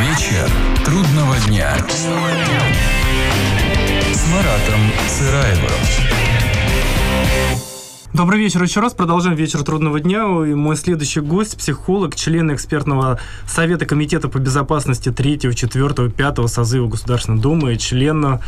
Вечер трудного дня. С Маратом Сыраевым. Добрый вечер еще раз. Продолжаем вечер трудного дня. И мой следующий гость – психолог, член экспертного совета Комитета по безопасности 3, 4, 5 созыва Государственной Думы, член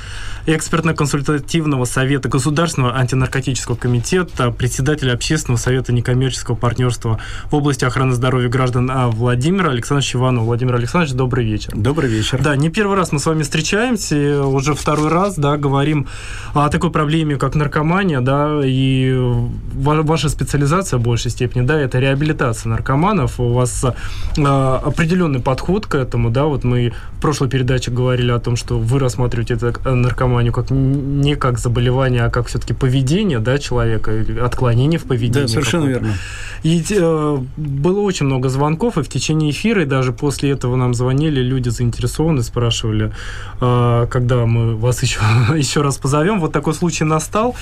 экспертно-консультативного совета Государственного антинаркотического комитета, председатель общественного совета некоммерческого партнерства в области охраны здоровья граждан а, Владимир Александрович Иванов. Владимир Александрович, добрый вечер. Добрый вечер. Да, не первый раз мы с вами встречаемся, уже второй раз, да, говорим о такой проблеме, как наркомания, да, и ваша специализация в большей степени, да, это реабилитация наркоманов. У вас э, определенный подход к этому, да, вот мы в прошлой передаче говорили о том, что вы рассматриваете это наркоманию как не как заболевание, а как все-таки поведение, да, человека, отклонение в поведении. Да, совершенно верно. И э, было очень много звонков, и в течение эфира, и даже после этого нам звонили люди заинтересованные, спрашивали, э, когда мы вас еще, еще раз позовем. Вот такой случай настал.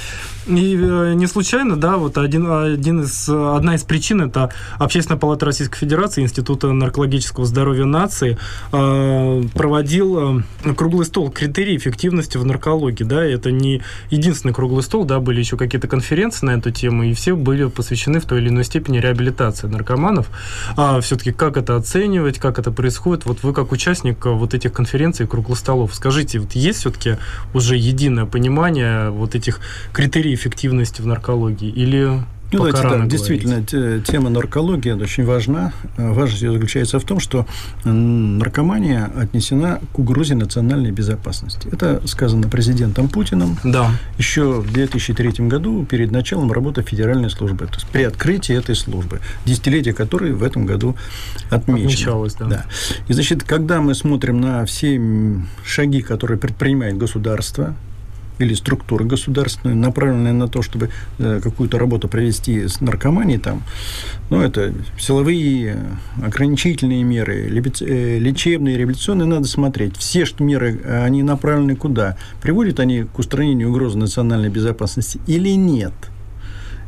И э, не случайно, да, вот один, один из, одна из причин это Общественная палата Российской Федерации, Института наркологического здоровья нации э, проводил э, круглый стол критерий эффективности в наркологии, да, это не единственный круглый стол, да, были еще какие-то конференции на эту тему, и все были посвящены в той или иной степени реабилитации наркоманов. А все-таки как это оценивать, как это происходит? Вот вы как участник э, вот этих конференций круглых столов, скажите, вот есть все-таки уже единое понимание вот этих критерий эффективности в наркологии? Или ну, давайте так, действительно, тема наркологии очень важна. Важность ее заключается в том, что наркомания отнесена к угрозе национальной безопасности. Это сказано президентом Путиным да. еще в 2003 году перед началом работы Федеральной службы, то есть при открытии этой службы, десятилетие которой в этом году отмечено. Отмечалось, да. да. И, значит, когда мы смотрим на все шаги, которые предпринимает государство, или структуры государственные, направленные на то, чтобы э, какую-то работу провести с наркоманией, там, ну, это силовые, ограничительные меры, э, лечебные, реабилитационные, надо смотреть. Все что меры, они направлены куда? Приводят они к устранению угрозы национальной безопасности или нет?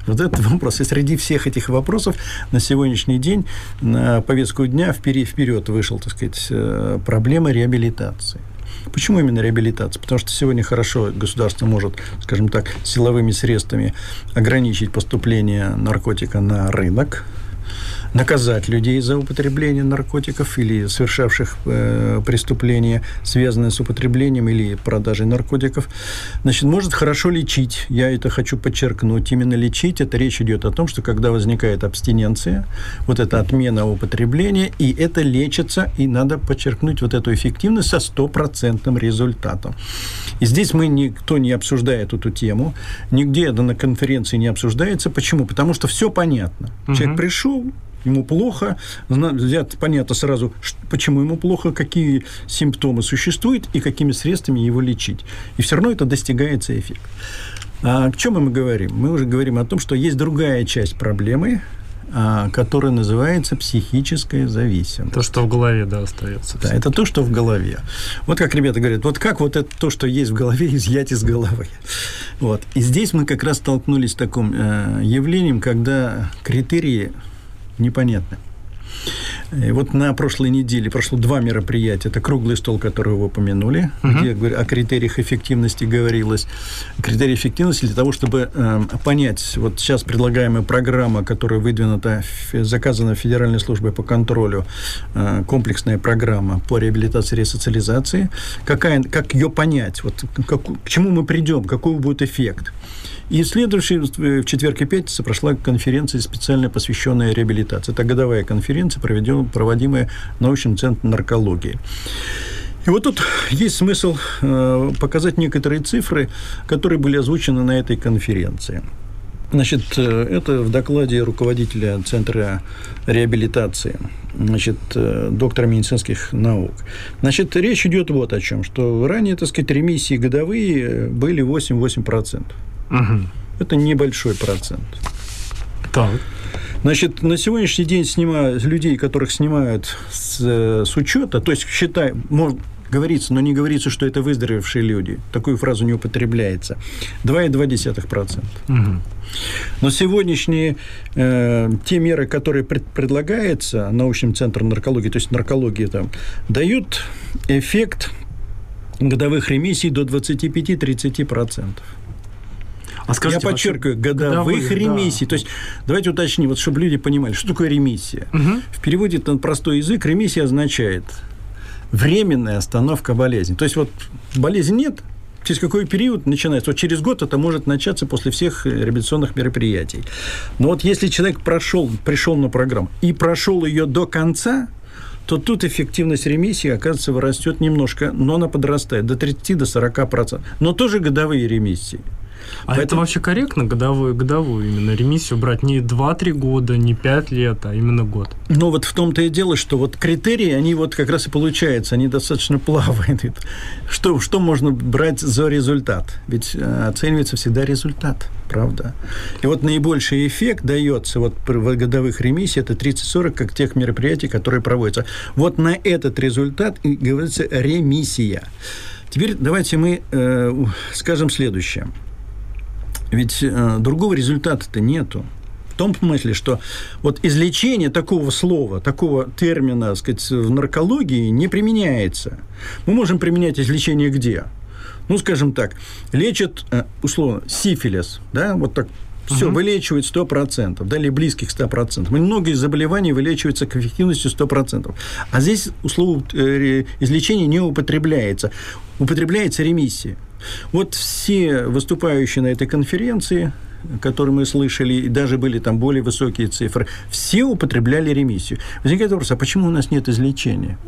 Вот этот вопрос. И среди всех этих вопросов на сегодняшний день на повестку дня вперед вышел, так сказать, э, проблема реабилитации. Почему именно реабилитация? Потому что сегодня хорошо государство может, скажем так, силовыми средствами ограничить поступление наркотика на рынок, наказать людей за употребление наркотиков или совершавших э, преступления, связанные с употреблением или продажей наркотиков, значит, может хорошо лечить. Я это хочу подчеркнуть. Именно лечить, это речь идет о том, что когда возникает абстиненция, вот эта отмена употребления, и это лечится, и надо подчеркнуть вот эту эффективность со стопроцентным результатом. И здесь мы никто не обсуждает эту тему, нигде это на конференции не обсуждается. Почему? Потому что все понятно. Угу. Человек пришел, ему плохо, понятно сразу, почему ему плохо, какие симптомы существуют и какими средствами его лечить. И все равно это достигается эффект. А о чем мы говорим? Мы уже говорим о том, что есть другая часть проблемы, а, которая называется психическая зависимость. То, что в голове, да, остается. Да, это то, что в голове. Вот как ребята говорят, вот как вот это то, что есть в голове, изъять из головы. Вот. И здесь мы как раз столкнулись с таким э, явлением, когда критерии непонятно. И вот на прошлой неделе прошло два мероприятия. Это круглый стол, который вы упомянули, угу. где о критериях эффективности говорилось. Критерии эффективности для того, чтобы э, понять, вот сейчас предлагаемая программа, которая выдвинута, заказана Федеральной службой по контролю, э, комплексная программа по реабилитации и ресоциализации, какая, как ее понять, вот как, к чему мы придем, какой будет эффект. И следующий, в четверг и пятницу прошла конференция специально посвященная реабилитации. Это годовая конференция, проведем, проводимая научным центром наркологии. И вот тут есть смысл э, показать некоторые цифры, которые были озвучены на этой конференции. Значит, э, это в докладе руководителя Центра реабилитации, значит, э, доктора медицинских наук. Значит, речь идет вот о чем, что ранее, так сказать, ремиссии годовые были 8-8%. Угу. Это небольшой процент. Так. Значит, на сегодняшний день снимают людей, которых снимают с, с учета, то есть считай, может, говорится, но не говорится, что это выздоровевшие люди. Такую фразу не употребляется. 2,2%. Угу. Но сегодняшние э, те меры, которые пред, предлагаются научным центром наркологии, то есть наркологии там, дают эффект годовых ремиссий до 25-30%. А скажите, Я подчеркиваю, годовых, годовых ремиссий. Да. То есть, давайте уточним, вот, чтобы люди понимали, что такое ремиссия. Угу. В переводе на простой язык ремиссия означает временная остановка болезни. То есть, вот болезни нет, через какой период начинается? Вот через год это может начаться после всех реабилитационных мероприятий. Но вот если человек прошел, пришел на программу и прошел ее до конца, то тут эффективность ремиссии, оказывается, вырастет немножко, но она подрастает до 30-40%. до 40%. Но тоже годовые ремиссии. А Поэтому... это вообще корректно, годовую, годовую именно ремиссию брать? Не 2-3 года, не 5 лет, а именно год? Ну, вот в том-то и дело, что вот критерии, они вот как раз и получаются, они достаточно плавают. Что, что можно брать за результат? Ведь э, оценивается всегда результат, правда? И вот наибольший эффект дается вот в годовых ремиссий, это 30-40, как тех мероприятий, которые проводятся. Вот на этот результат и говорится ремиссия. Теперь давайте мы э, скажем следующее – ведь э, другого результата-то нету. В том смысле, что вот излечение такого слова, такого термина, так сказать, в наркологии не применяется. Мы можем применять излечение где? Ну, скажем так, лечат, э, условно, сифилис, да, вот так все угу. вылечивает 100%, да, или близких 100%. Многие заболевания вылечиваются к эффективности 100%. А здесь условно э, излечение не употребляется. Употребляется ремиссия. Вот все выступающие на этой конференции, которые мы слышали, и даже были там более высокие цифры, все употребляли ремиссию. Возникает вопрос, а почему у нас нет излечения?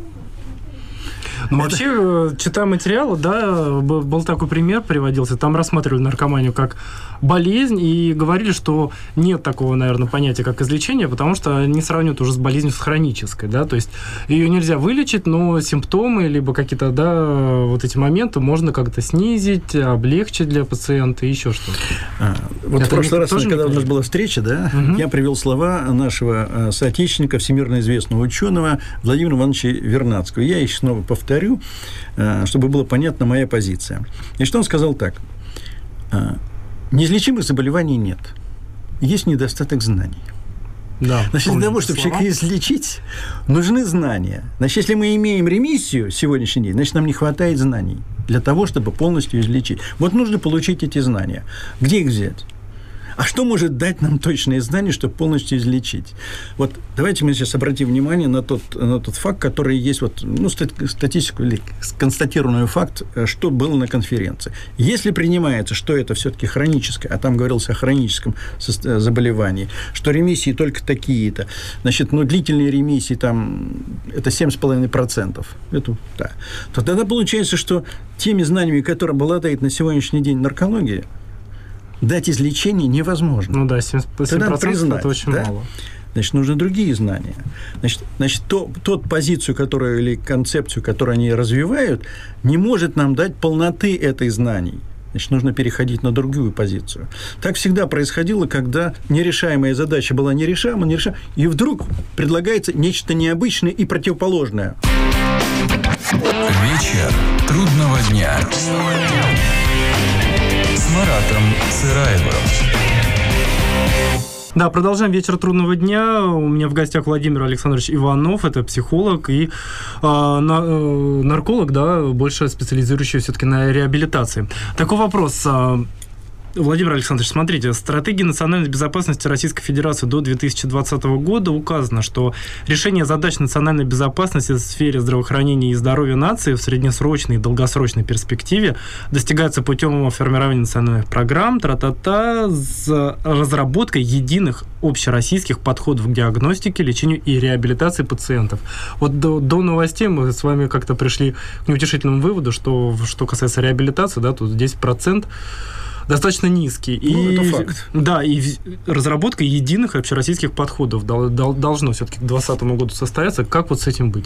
Ну, вообще, э, читая материалы, да, был такой пример приводился, там рассматривали наркоманию как болезнь и говорили, что нет такого, наверное, понятия, как излечение, потому что не сравнивают уже с болезнью с хронической, да, то есть ее нельзя вылечить, но симптомы, либо какие-то, да, вот эти моменты можно как-то снизить, облегчить для пациента и еще что-то. А, вот Это в прошлый раз, когда у нас была встреча, да, угу. я привел слова нашего э, соотечественника, всемирно известного ученого Владимира Ивановича Вернадского. Я их снова повторю повторю, э, чтобы было понятна моя позиция. И что он сказал так. «Э, неизлечимых заболеваний нет. Есть недостаток знаний. Да, Значит, для того, чтобы слова. человека излечить, нужны знания. Значит, если мы имеем ремиссию сегодняшний день, значит, нам не хватает знаний для того, чтобы полностью излечить. Вот нужно получить эти знания. Где их взять? А что может дать нам точные знания, чтобы полностью излечить? Вот давайте мы сейчас обратим внимание на тот, на тот факт, который есть, вот, ну, статистику или констатированный факт, э, что было на конференции. Если принимается, что это все-таки хроническое, а там говорилось о хроническом э, заболевании, что ремиссии только такие-то, значит, ну, длительные ремиссии там, это 7,5%, это, да, то тогда получается, что теми знаниями, которые обладает на сегодняшний день наркология, дать излечение невозможно. Ну да, 70%, 70% признать, это очень да? мало. Значит, нужны другие знания. Значит, значит то, тот позицию, которую или концепцию, которую они развивают, не может нам дать полноты этой знаний. Значит, нужно переходить на другую позицию. Так всегда происходило, когда нерешаемая задача была нерешаема, нерешаема, и вдруг предлагается нечто необычное и противоположное. Вечер трудного дня. Маратом Сыраевым. Да, продолжаем вечер трудного дня. У меня в гостях Владимир Александрович Иванов, это психолог и э, на, э, нарколог, да, больше специализирующий все-таки на реабилитации. Такой вопрос. Владимир Александрович, смотрите, в стратегии национальной безопасности Российской Федерации до 2020 года указано, что решение задач национальной безопасности в сфере здравоохранения и здоровья нации в среднесрочной и долгосрочной перспективе достигается путем формирования национальных программ, тра-та-та, с разработкой единых общероссийских подходов к диагностике, лечению и реабилитации пациентов. Вот до, до новостей мы с вами как-то пришли к неутешительному выводу, что что касается реабилитации, да, тут 10% достаточно низкий. Ну, и, это факт. Да, и разработка единых общероссийских подходов должно все-таки к 2020 году состояться. Как вот с этим быть?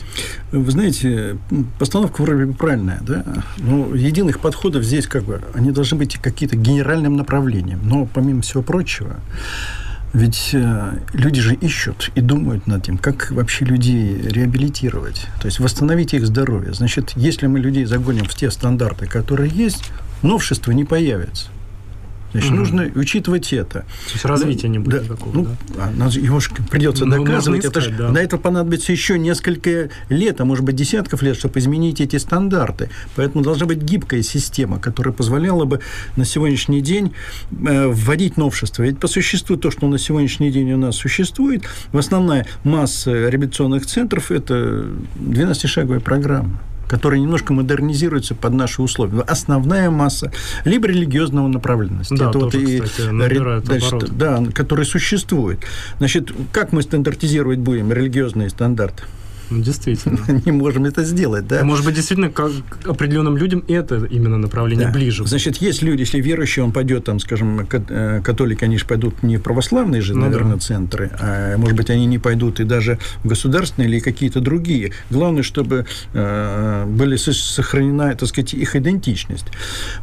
Вы знаете, постановка вроде бы правильная, да? Но единых подходов здесь как бы, они должны быть какие-то генеральным направлением. Но помимо всего прочего, Ведь э, люди же ищут и думают над тем, как вообще людей реабилитировать, то есть восстановить их здоровье. Значит, если мы людей загоним в те стандарты, которые есть, новшества не появятся. Значит, угу. нужно учитывать это. То есть развития не будет да, никакого, ну, да? А, его же придется ну, доказывать. Искать, это ж, да. На это понадобится еще несколько лет, а может быть десятков лет, чтобы изменить эти стандарты. Поэтому должна быть гибкая система, которая позволяла бы на сегодняшний день э, вводить новшества. Ведь по существу то, что на сегодняшний день у нас существует, в основная масса реабилитационных центров – это 12-шаговая программа которые немножко модернизируются под наши условия. Основная масса либо религиозного направленности. Да, это тоже, вот и, кстати, значит, да, который существует. Значит, как мы стандартизировать будем религиозные стандарты? Ну, действительно. Не можем это сделать, да. Может быть, действительно, как определенным людям это именно направление да. ближе. Значит, есть люди, если верующий, он пойдет, там, скажем, э, католики, они же пойдут не в православные же, ну, наверное, да. центры, а, может быть, они не пойдут и даже в государственные или какие-то другие. Главное, чтобы э, были сохранена, так сказать, их идентичность.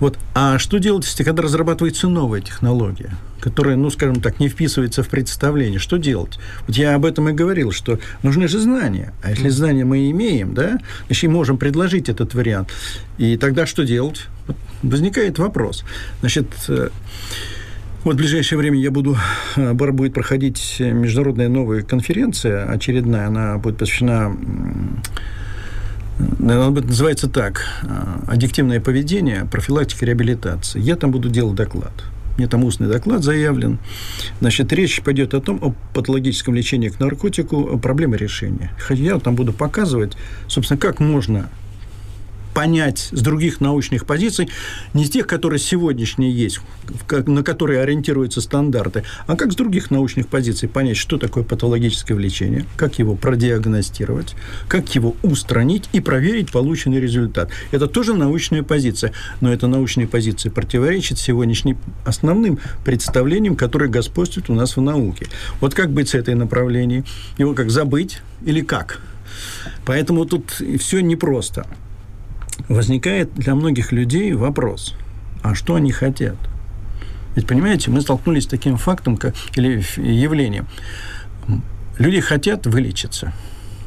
Вот. А что делать, если когда разрабатывается новая технология? Которая, ну, скажем так, не вписывается в представление. Что делать? Вот я об этом и говорил, что нужны же знания. А если знания мы имеем, да, значит, можем предложить этот вариант. И тогда что делать? Вот возникает вопрос. Значит, э, вот в ближайшее время я буду, э, будет проходить международная новая конференция очередная, она будет посвящена она называется так э, «Аддиктивное поведение, профилактика реабилитации». Я там буду делать доклад мне там устный доклад заявлен. Значит, речь пойдет о том, о патологическом лечении к наркотику, проблемы решения. Хотя я там буду показывать, собственно, как можно понять с других научных позиций, не с тех, которые сегодняшние есть, на которые ориентируются стандарты, а как с других научных позиций понять, что такое патологическое влечение, как его продиагностировать, как его устранить и проверить полученный результат. Это тоже научная позиция, но эта научная позиция противоречит сегодняшним основным представлениям, которые господствуют у нас в науке. Вот как быть с этой направлением? Его как забыть или как? Поэтому тут все непросто возникает для многих людей вопрос, а что они хотят? Ведь, понимаете, мы столкнулись с таким фактом как, или явлением. Люди хотят вылечиться –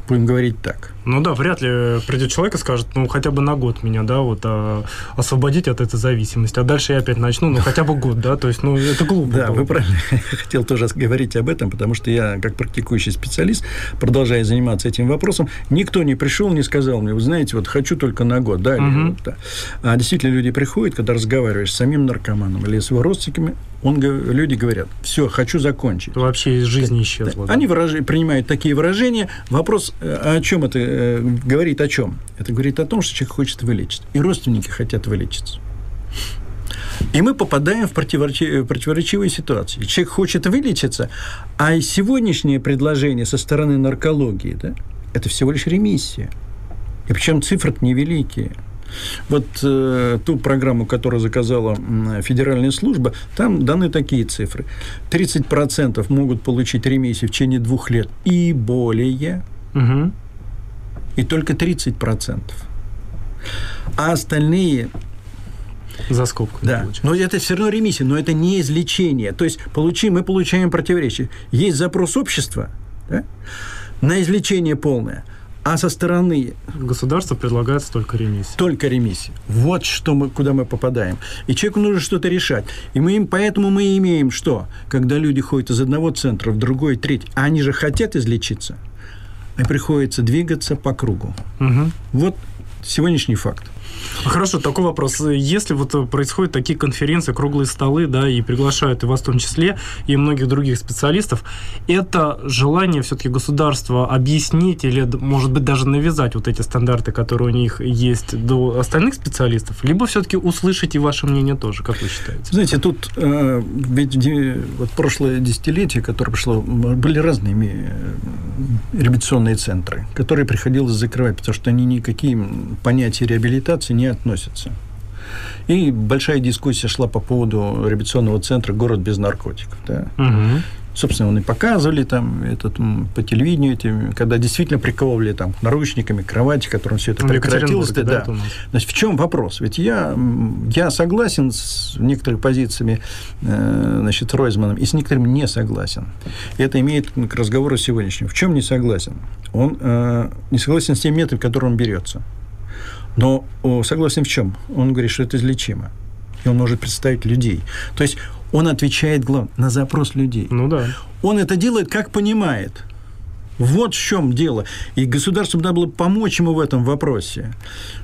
будем говорить так. Ну да, вряд ли придет человек и скажет, ну хотя бы на год меня, да, вот а, освободить от этой зависимости, а дальше я опять начну, ну хотя бы год, да, то есть, ну это глупо. Да, вы правильно. Хотел тоже говорить об этом, потому что я, как практикующий специалист, продолжая заниматься этим вопросом, никто не пришел, не сказал мне, вы знаете, вот хочу только на год, да, или, вот, да. А действительно люди приходят, когда разговариваешь с самим наркоманом или с его родственниками, он, люди говорят, все, хочу закончить. Вообще из жизни исчезло. Да. Они выраж... принимают такие выражения. Вопрос, э, о чем это э, говорит, о чем? Это говорит о том, что человек хочет вылечиться. И родственники хотят вылечиться. И мы попадаем в противоречивые, противоречивые ситуации. Человек хочет вылечиться, а сегодняшнее предложение со стороны наркологии, да, это всего лишь ремиссия. И причем цифры невеликие – вот э, ту программу, которую заказала федеральная служба, там даны такие цифры. 30% могут получить ремиссию в течение двух лет и более, угу. И только 30%. А остальные за скобку. Да. Но это все равно ремиссия, но это не излечение. То есть получим, мы получаем противоречие. Есть запрос общества да, на излечение полное – а со стороны... Государство предлагает только ремиссия. Только ремиссия. Вот что мы, куда мы попадаем. И человеку нужно что-то решать. И мы им, поэтому мы имеем что? Когда люди ходят из одного центра в другой, третий, а они же хотят излечиться, приходится двигаться по кругу. Угу. Вот сегодняшний факт. Хорошо, такой вопрос. Если вот э, происходят такие конференции, круглые столы, да, и приглашают и вас в том числе, и многих других специалистов, это желание все-таки государства объяснить или, может быть, даже навязать вот эти стандарты, которые у них есть до остальных специалистов, либо все-таки услышать и ваше мнение тоже, как вы считаете? Знаете, тут э, ведь вот прошлое десятилетие, которое прошло, были разные э, реабилитационные центры, которые приходилось закрывать, потому что они никакие понятия реабилитации не относятся. И большая дискуссия шла по поводу реабилитационного центра «Город без наркотиков». Да? Угу. Собственно, он и показывали там этот, по телевидению, эти, когда действительно приковывали там наручниками, кровати, которым все это ну, прекратилось. Да, да. Значит, в чем вопрос? Ведь я, я согласен с некоторыми позициями э, значит, Ройзманом и с некоторыми не согласен. И это имеет к разговору сегодняшнему. В чем не согласен? Он э, не согласен с тем методом, которым он берется. Но согласен в чем? Он говорит, что это излечимо. И он может представить людей. То есть он отвечает главное, на запрос людей. Ну да. Он это делает, как понимает. Вот в чем дело. И государству надо было помочь ему в этом вопросе.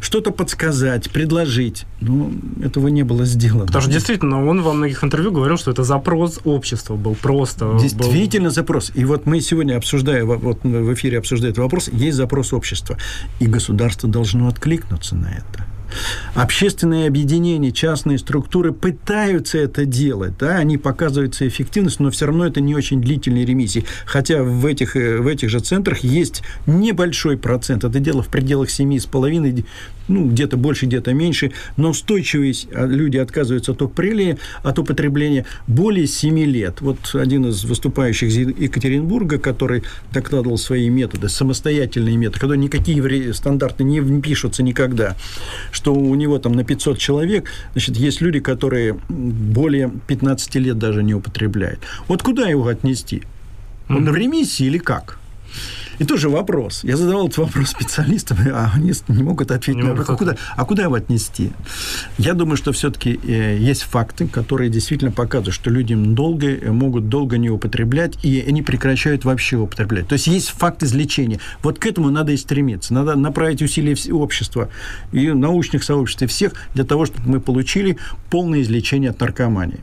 Что-то подсказать, предложить. Но этого не было сделано. Потому что действительно, он во многих интервью говорил, что это запрос общества был просто. Действительно был... запрос. И вот мы сегодня обсуждаем, вот в эфире обсуждают вопрос, есть запрос общества. И государство должно откликнуться на это. Общественные объединения, частные структуры пытаются это делать, да, они показываются эффективность, но все равно это не очень длительные ремиссии. Хотя в этих, э, в этих же центрах есть небольшой процент, это дело в пределах 7,5, ну, где-то больше, где-то меньше, но устойчивые а, люди отказываются от упрелия, от употребления более 7 лет. Вот один из выступающих из Екатеринбурга, который докладывал свои методы, самостоятельные методы, когда никакие стандарты не пишутся никогда, что у него там на 500 человек, значит, есть люди, которые более 15 лет даже не употребляют. Вот куда его отнести? Он mm-hmm. в ремиссии или как? И тоже вопрос. Я задавал этот вопрос специалистам, а они не могут ответить не на вопрос, а куда, а куда его отнести? Я думаю, что все-таки э, есть факты, которые действительно показывают, что люди долго, э, могут долго не употреблять, и они прекращают вообще употреблять. То есть есть факт излечения. Вот к этому надо и стремиться. Надо направить усилия общества и научных сообществ, и всех для того, чтобы мы получили полное излечение от наркомании.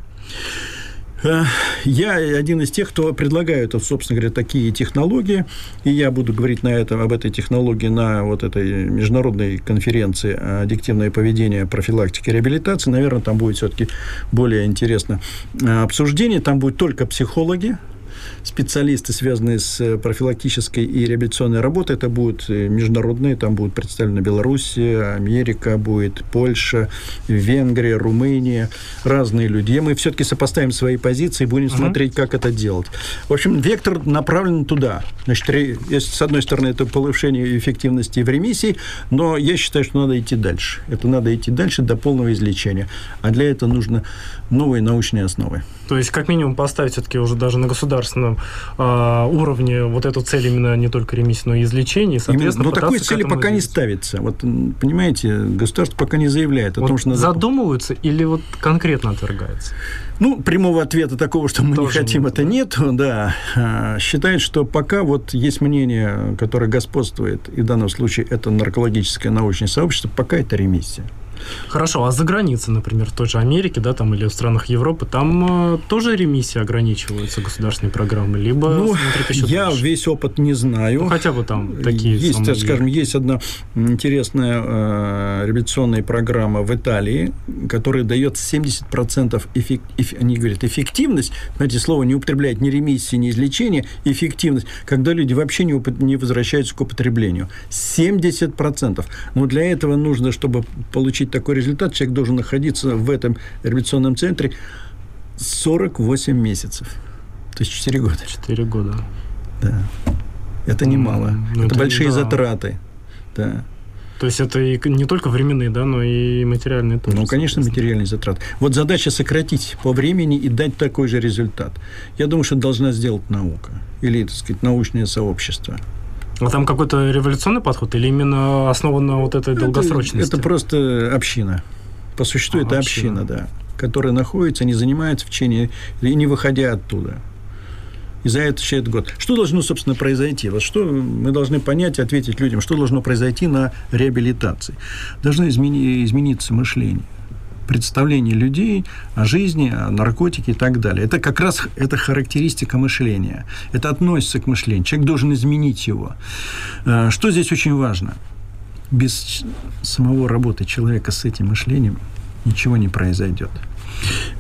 Э, я один из тех, кто предлагает, собственно говоря, такие технологии, и я буду говорить на этом, об этой технологии на вот этой международной конференции «Аддиктивное поведение, профилактика и реабилитации». Наверное, там будет все-таки более интересно э, обсуждение. Там будут только психологи, специалисты, связанные с э, профилактической и реабилитационной работой. Это будут э, международные, там будут представлены Белоруссия, Америка, будет Польша, Венгрия, Румыния, разные люди. И мы все-таки сопоставим свои позиции и будем uh-huh. смотреть, как это делать. В общем, вектор направлен туда. Значит, с одной стороны, это повышение эффективности в ремиссии, но я считаю, что надо идти дальше. Это надо идти дальше до полного излечения. А для этого нужно новые научные основы. То есть, как минимум, поставить все-таки уже даже на государственном э, уровне вот эту цель именно не только ремиссии, но и излечения. Соответственно, но такой цели пока не ставится. Вот, понимаете, государство пока не заявляет о вот том, что... Надо... Задумываются или вот конкретно отвергается? Ну, прямого ответа такого, что мы Тоже не хотим, нет, это нет, да. А, считает, что пока вот есть мнение, которое господствует, и в данном случае это наркологическое научное сообщество, пока это ремиссия. Хорошо, а за границей, например, в той же Америке, да, там или в странах Европы, там э, тоже ремиссии ограничиваются государственной программой, либо ну, еще я дальше? весь опыт не знаю. Ну, хотя бы там такие Есть, самые... скажем, есть одна интересная э, реабилитационная программа в Италии, которая дает 70% эффект, эф, они говорят, эффективность, знаете, слово не употребляет ни ремиссии, ни излечения, эффективность, когда люди вообще не, уп- не возвращаются к употреблению. 70%. Но для этого нужно, чтобы получить такой результат, человек должен находиться в этом реабилитационном центре 48 месяцев. То есть 4 года. 4 года. Да. Это немало. Ну, это, это большие да. затраты. Да. То есть это и не только временные, да, но и материальные тоже. Ну, конечно, материальные затраты. Вот задача сократить по времени и дать такой же результат. Я думаю, что должна сделать наука или, так сказать, научное сообщество. А там какой-то революционный подход или именно основан на вот этой долгосрочности? Это, просто община. По существу а, это община, община, да, которая находится, не занимается в течение, и не выходя оттуда. И за это через год. Что должно, собственно, произойти? Вот что мы должны понять и ответить людям, что должно произойти на реабилитации. Должно измени, измениться мышление представление людей о жизни, о наркотике и так далее. Это как раз это характеристика мышления. Это относится к мышлению. Человек должен изменить его. Э, что здесь очень важно? Без самого работы человека с этим мышлением ничего не произойдет.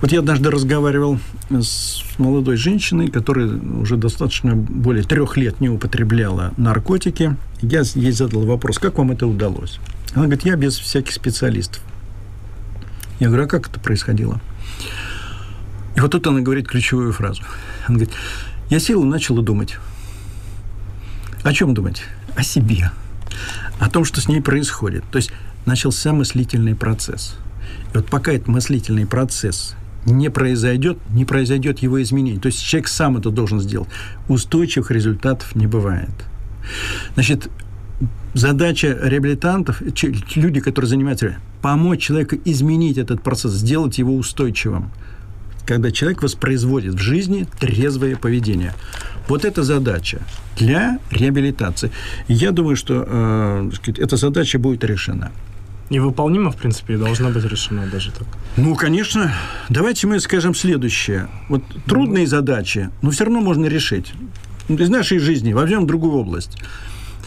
Вот я однажды разговаривал с молодой женщиной, которая уже достаточно более трех лет не употребляла наркотики. Я ей задал вопрос, как вам это удалось? Она говорит, я без всяких специалистов. Я говорю, а как это происходило? И вот тут она говорит ключевую фразу. Она говорит, Я сел и начал думать. О чем думать? О себе. О том, что с ней происходит. То есть начался мыслительный процесс. И вот пока этот мыслительный процесс не произойдет, не произойдет его изменение. То есть человек сам это должен сделать. Устойчивых результатов не бывает. Значит, задача реабилитантов, люди, которые занимаются, помочь человеку изменить этот процесс, сделать его устойчивым когда человек воспроизводит в жизни трезвое поведение. Вот эта задача для реабилитации. я думаю, что э, эта задача будет решена. Невыполнима, в принципе, и должна быть решена даже так. Ну, конечно. Давайте мы скажем следующее. Вот трудные задачи, но все равно можно решить. Из нашей жизни возьмем другую область.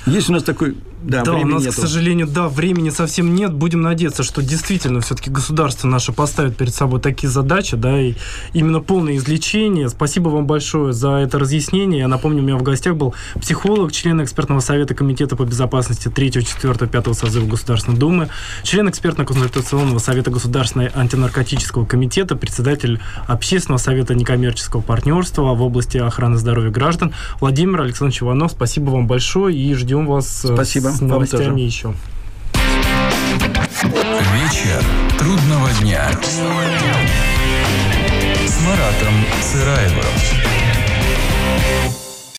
Есть у нас такой да, да у нас, нету. к сожалению, да, времени совсем нет. Будем надеяться, что действительно все-таки государство наше поставит перед собой такие задачи, да, и именно полное излечение. Спасибо вам большое за это разъяснение. Я напомню, у меня в гостях был психолог, член экспертного совета Комитета по безопасности 3, 4, 5 созыва Государственной Думы, член экспертно-консультационного совета Государственного антинаркотического комитета, председатель общественного совета некоммерческого партнерства в области охраны здоровья граждан Владимир Александрович Иванов. Спасибо вам большое и ждем вас э, Спасибо с новостями еще. Вечер трудного дня. С Маратом Сыраевым.